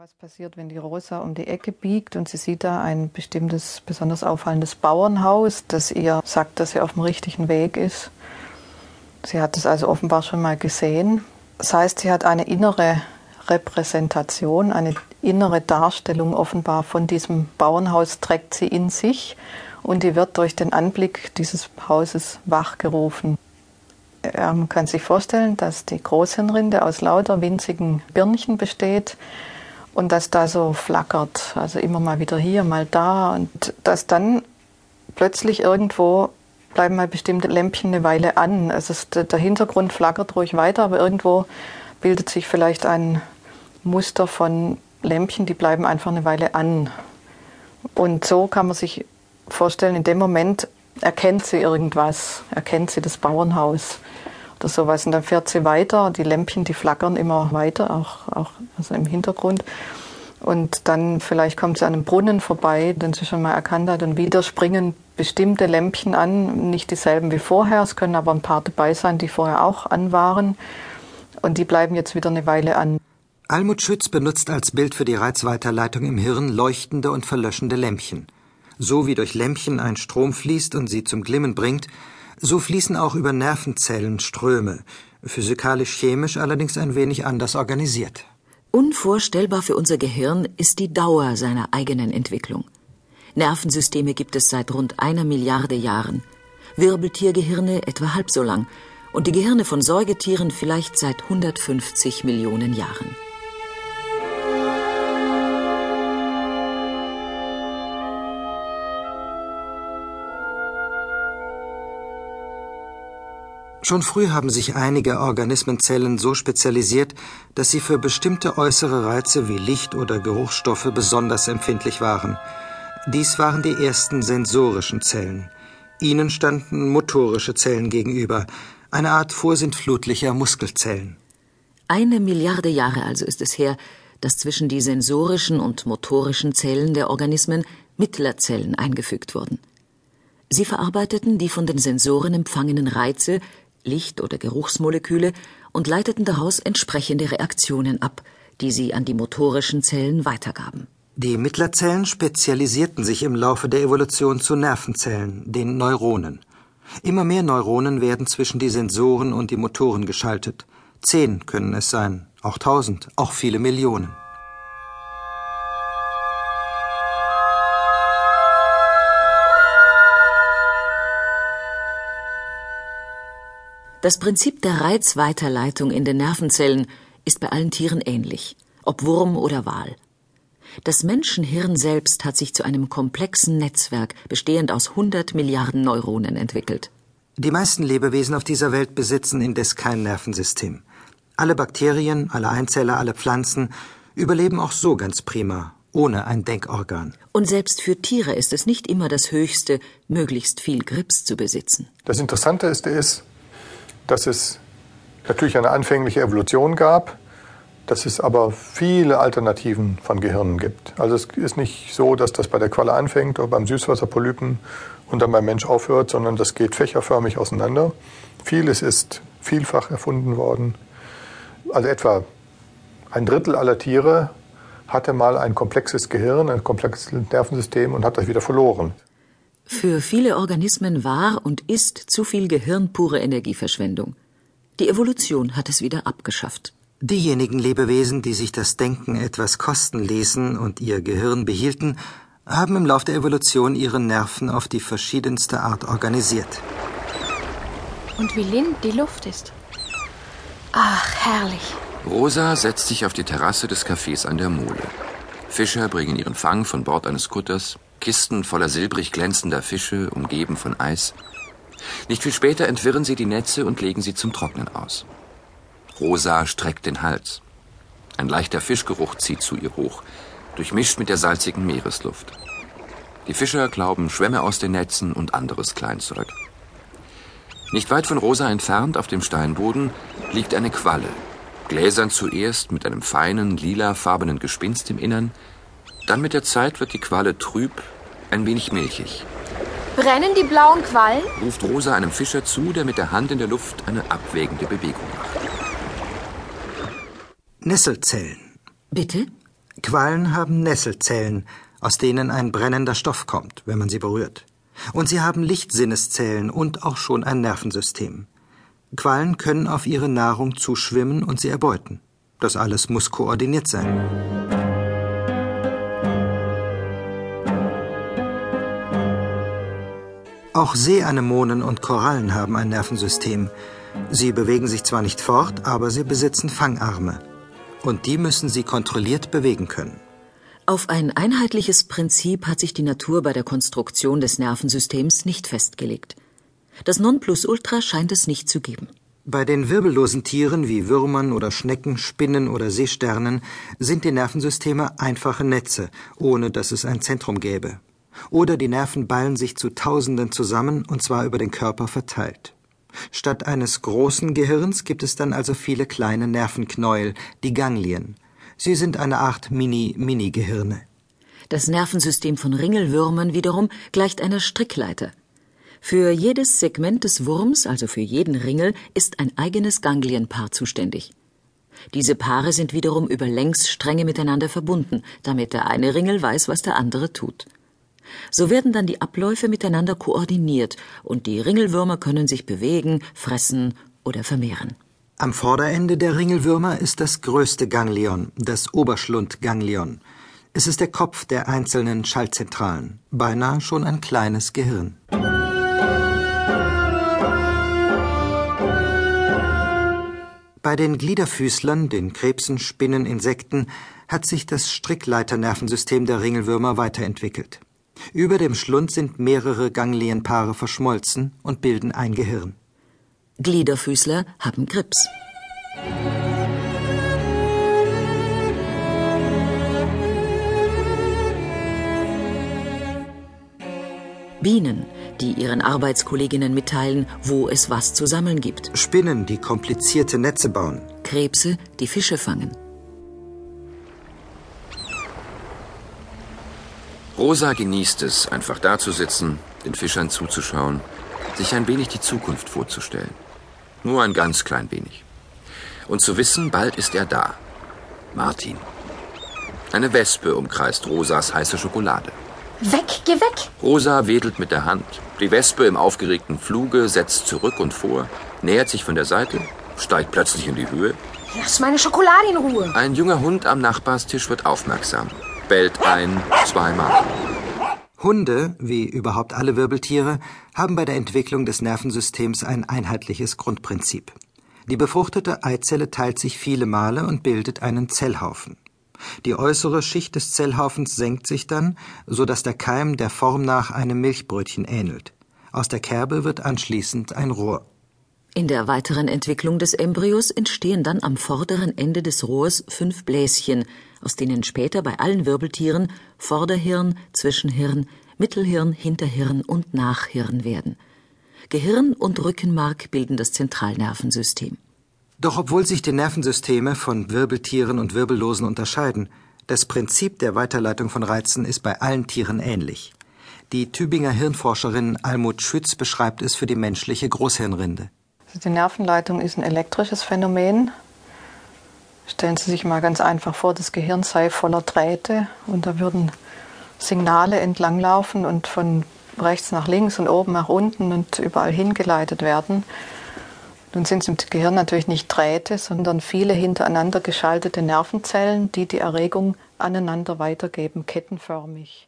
Was passiert, wenn die Rosa um die Ecke biegt und sie sieht da ein bestimmtes, besonders auffallendes Bauernhaus, das ihr sagt, dass sie auf dem richtigen Weg ist? Sie hat es also offenbar schon mal gesehen. Das heißt, sie hat eine innere Repräsentation, eine innere Darstellung offenbar von diesem Bauernhaus trägt sie in sich und die wird durch den Anblick dieses Hauses wachgerufen. Man kann sich vorstellen, dass die Großhirnrinde aus lauter winzigen Birnchen besteht und dass da so flackert, also immer mal wieder hier, mal da und dass dann plötzlich irgendwo bleiben mal bestimmte Lämpchen eine Weile an. Also der Hintergrund flackert ruhig weiter, aber irgendwo bildet sich vielleicht ein Muster von Lämpchen, die bleiben einfach eine Weile an. Und so kann man sich vorstellen, in dem Moment erkennt sie irgendwas, erkennt sie das Bauernhaus oder sowas. Und dann fährt sie weiter, die Lämpchen, die flackern immer weiter, auch, auch also im Hintergrund. Und dann vielleicht kommt sie an einem Brunnen vorbei, den sie schon mal erkannt hat, und wieder springen bestimmte Lämpchen an, nicht dieselben wie vorher. Es können aber ein paar dabei sein, die vorher auch an waren. Und die bleiben jetzt wieder eine Weile an. Almut Schütz benutzt als Bild für die Reizweiterleitung im Hirn leuchtende und verlöschende Lämpchen. So wie durch Lämpchen ein Strom fließt und sie zum Glimmen bringt, so fließen auch über Nervenzellen Ströme, physikalisch-chemisch allerdings ein wenig anders organisiert. Unvorstellbar für unser Gehirn ist die Dauer seiner eigenen Entwicklung. Nervensysteme gibt es seit rund einer Milliarde Jahren, Wirbeltiergehirne etwa halb so lang und die Gehirne von Säugetieren vielleicht seit 150 Millionen Jahren. Schon früh haben sich einige Organismenzellen so spezialisiert, dass sie für bestimmte äußere Reize wie Licht oder Geruchsstoffe besonders empfindlich waren. Dies waren die ersten sensorischen Zellen. Ihnen standen motorische Zellen gegenüber, eine Art vorsintflutlicher Muskelzellen. Eine Milliarde Jahre also ist es her, dass zwischen die sensorischen und motorischen Zellen der Organismen Mittlerzellen eingefügt wurden. Sie verarbeiteten die von den Sensoren empfangenen Reize Licht- oder Geruchsmoleküle und leiteten daraus entsprechende Reaktionen ab, die sie an die motorischen Zellen weitergaben. Die Mittlerzellen spezialisierten sich im Laufe der Evolution zu Nervenzellen, den Neuronen. Immer mehr Neuronen werden zwischen die Sensoren und die Motoren geschaltet. Zehn können es sein, auch tausend, auch viele Millionen. Das Prinzip der Reizweiterleitung in den Nervenzellen ist bei allen Tieren ähnlich, ob Wurm oder Wal. Das Menschenhirn selbst hat sich zu einem komplexen Netzwerk bestehend aus 100 Milliarden Neuronen entwickelt. Die meisten Lebewesen auf dieser Welt besitzen indes kein Nervensystem. Alle Bakterien, alle Einzeller, alle Pflanzen überleben auch so ganz prima, ohne ein Denkorgan. Und selbst für Tiere ist es nicht immer das Höchste, möglichst viel Grips zu besitzen. Das Interessante ist, ist dass es natürlich eine anfängliche Evolution gab, dass es aber viele Alternativen von Gehirnen gibt. Also es ist nicht so, dass das bei der Qualle anfängt oder beim Süßwasserpolypen und dann beim Mensch aufhört, sondern das geht fächerförmig auseinander. Vieles ist vielfach erfunden worden. Also etwa ein Drittel aller Tiere hatte mal ein komplexes Gehirn, ein komplexes Nervensystem und hat das wieder verloren. Für viele Organismen war und ist zu viel Gehirn pure Energieverschwendung. Die Evolution hat es wieder abgeschafft. Diejenigen Lebewesen, die sich das Denken etwas kosten ließen und ihr Gehirn behielten, haben im Lauf der Evolution ihre Nerven auf die verschiedenste Art organisiert. Und wie lind die Luft ist. Ach, herrlich. Rosa setzt sich auf die Terrasse des Cafés an der Mole. Fischer bringen ihren Fang von Bord eines Kutters. Kisten voller silbrig glänzender Fische, umgeben von Eis. Nicht viel später entwirren sie die Netze und legen sie zum Trocknen aus. Rosa streckt den Hals. Ein leichter Fischgeruch zieht zu ihr hoch, durchmischt mit der salzigen Meeresluft. Die Fischer glauben Schwämme aus den Netzen und anderes Kleinzeug. Nicht weit von Rosa entfernt auf dem Steinboden liegt eine Qualle. Gläsern zuerst mit einem feinen, lilafarbenen Gespinst im Innern, dann mit der Zeit wird die Qualle trüb, ein wenig milchig. Brennen die blauen Quallen? ruft Rosa einem Fischer zu, der mit der Hand in der Luft eine abwägende Bewegung macht. Nesselzellen. Bitte? Quallen haben Nesselzellen, aus denen ein brennender Stoff kommt, wenn man sie berührt. Und sie haben Lichtsinneszellen und auch schon ein Nervensystem. Quallen können auf ihre Nahrung zuschwimmen und sie erbeuten. Das alles muss koordiniert sein. Auch Seeanemonen und Korallen haben ein Nervensystem. Sie bewegen sich zwar nicht fort, aber sie besitzen Fangarme. Und die müssen sie kontrolliert bewegen können. Auf ein einheitliches Prinzip hat sich die Natur bei der Konstruktion des Nervensystems nicht festgelegt. Das Nonplusultra scheint es nicht zu geben. Bei den wirbellosen Tieren wie Würmern oder Schnecken, Spinnen oder Seesternen sind die Nervensysteme einfache Netze, ohne dass es ein Zentrum gäbe. Oder die Nerven ballen sich zu Tausenden zusammen, und zwar über den Körper verteilt. Statt eines großen Gehirns gibt es dann also viele kleine Nervenknäuel, die Ganglien. Sie sind eine Art Mini-Mini-Gehirne. Das Nervensystem von Ringelwürmern wiederum gleicht einer Strickleiter. Für jedes Segment des Wurms, also für jeden Ringel, ist ein eigenes Ganglienpaar zuständig. Diese Paare sind wiederum über Längsstränge miteinander verbunden, damit der eine Ringel weiß, was der andere tut. So werden dann die Abläufe miteinander koordiniert und die Ringelwürmer können sich bewegen, fressen oder vermehren. Am Vorderende der Ringelwürmer ist das größte Ganglion, das Oberschlundganglion. Es ist der Kopf der einzelnen Schaltzentralen, beinahe schon ein kleines Gehirn. Bei den Gliederfüßlern, den Krebsen, Spinnen, Insekten hat sich das Strickleiternervensystem der Ringelwürmer weiterentwickelt. Über dem Schlund sind mehrere Ganglienpaare verschmolzen und bilden ein Gehirn. Gliederfüßler haben Grips. Bienen, die ihren Arbeitskolleginnen mitteilen, wo es was zu sammeln gibt. Spinnen, die komplizierte Netze bauen. Krebse, die Fische fangen. Rosa genießt es, einfach dazusitzen, den Fischern zuzuschauen, sich ein wenig die Zukunft vorzustellen. Nur ein ganz klein wenig. Und zu wissen, bald ist er da. Martin. Eine Wespe umkreist Rosas heiße Schokolade. Weg, geh weg! Rosa wedelt mit der Hand. Die Wespe im aufgeregten Fluge setzt zurück und vor, nähert sich von der Seite, steigt plötzlich in die Höhe. Lass meine Schokolade in Ruhe. Ein junger Hund am Nachbarstisch wird aufmerksam, bellt ein, zweimal. Hunde, wie überhaupt alle Wirbeltiere, haben bei der Entwicklung des Nervensystems ein einheitliches Grundprinzip. Die befruchtete Eizelle teilt sich viele Male und bildet einen Zellhaufen. Die äußere Schicht des Zellhaufens senkt sich dann, so dass der Keim der Form nach einem Milchbrötchen ähnelt. Aus der Kerbe wird anschließend ein Rohr. In der weiteren Entwicklung des Embryos entstehen dann am vorderen Ende des Rohrs fünf Bläschen, aus denen später bei allen Wirbeltieren Vorderhirn, Zwischenhirn, Mittelhirn, Hinterhirn und Nachhirn werden. Gehirn und Rückenmark bilden das Zentralnervensystem. Doch obwohl sich die Nervensysteme von Wirbeltieren und Wirbellosen unterscheiden, das Prinzip der Weiterleitung von Reizen ist bei allen Tieren ähnlich. Die Tübinger Hirnforscherin Almut Schütz beschreibt es für die menschliche Großhirnrinde. Die Nervenleitung ist ein elektrisches Phänomen. Stellen Sie sich mal ganz einfach vor, das Gehirn sei voller Drähte und da würden Signale entlanglaufen und von rechts nach links und oben nach unten und überall hingeleitet werden. Nun sind es im Gehirn natürlich nicht Drähte, sondern viele hintereinander geschaltete Nervenzellen, die die Erregung aneinander weitergeben, kettenförmig.